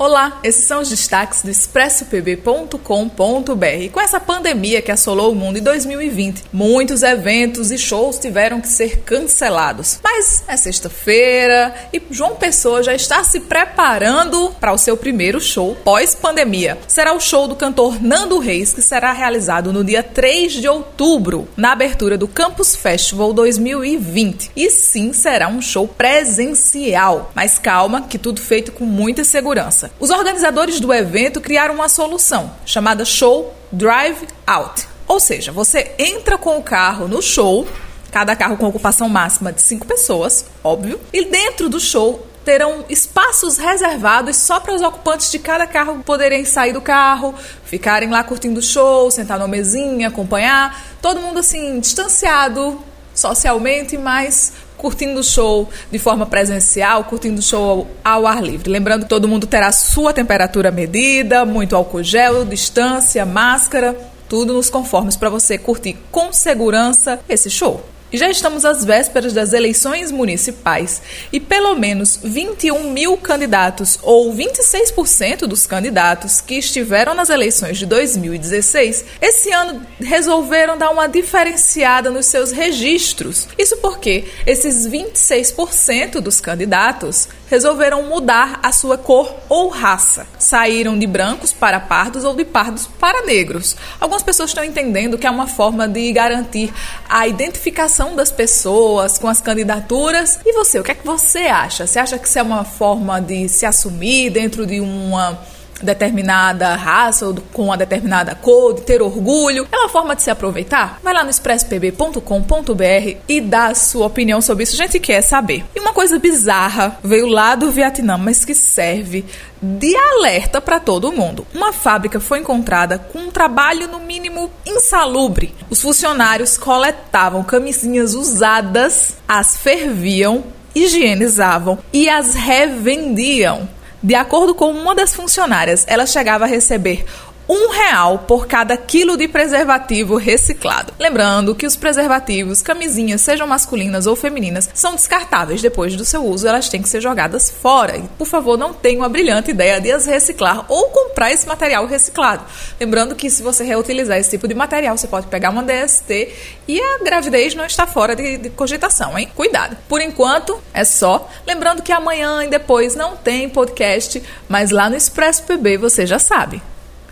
Olá, esses são os destaques do expressopb.com.br. Com essa pandemia que assolou o mundo em 2020, muitos eventos e shows tiveram que ser cancelados. Mas é sexta-feira e João Pessoa já está se preparando para o seu primeiro show pós-pandemia. Será o show do cantor Nando Reis, que será realizado no dia 3 de outubro, na abertura do Campus Festival 2020. E sim, será um show presencial. Mas calma, que tudo feito com muita segurança. Os organizadores do evento criaram uma solução chamada Show Drive Out. Ou seja, você entra com o carro no show, cada carro com ocupação máxima de cinco pessoas, óbvio, e dentro do show terão espaços reservados só para os ocupantes de cada carro poderem sair do carro, ficarem lá curtindo o show, sentar numa mesinha, acompanhar, todo mundo assim distanciado socialmente, mas curtindo o show de forma presencial, curtindo o show ao ar livre. Lembrando que todo mundo terá sua temperatura medida, muito álcool gel, distância, máscara, tudo nos conformes para você curtir com segurança esse show. Já estamos às vésperas das eleições municipais e pelo menos 21 mil candidatos, ou 26% dos candidatos que estiveram nas eleições de 2016, esse ano resolveram dar uma diferenciada nos seus registros. Isso porque esses 26% dos candidatos resolveram mudar a sua cor ou raça. Saíram de brancos para pardos ou de pardos para negros. Algumas pessoas estão entendendo que é uma forma de garantir a identificação das pessoas com as candidaturas. E você, o que é que você acha? Você acha que isso é uma forma de se assumir dentro de uma determinada raça ou com uma determinada cor, de ter orgulho. É uma forma de se aproveitar? Vai lá no expresspb.com.br e dá a sua opinião sobre isso. A gente quer saber. E uma coisa bizarra veio lá do Vietnã, mas que serve de alerta para todo mundo. Uma fábrica foi encontrada com um trabalho no mínimo insalubre. Os funcionários coletavam camisinhas usadas, as ferviam, higienizavam e as revendiam. De acordo com uma das funcionárias, ela chegava a receber um real por cada quilo de preservativo reciclado. Lembrando que os preservativos, camisinhas, sejam masculinas ou femininas, são descartáveis. Depois do seu uso, elas têm que ser jogadas fora. E, por favor, não tenha uma brilhante ideia de as reciclar ou comprar esse material reciclado. Lembrando que se você reutilizar esse tipo de material, você pode pegar uma DST e a gravidez não está fora de, de cogitação, hein? Cuidado. Por enquanto, é só. Lembrando que amanhã e depois não tem podcast, mas lá no Expresso PB você já sabe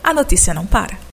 a notícia não para.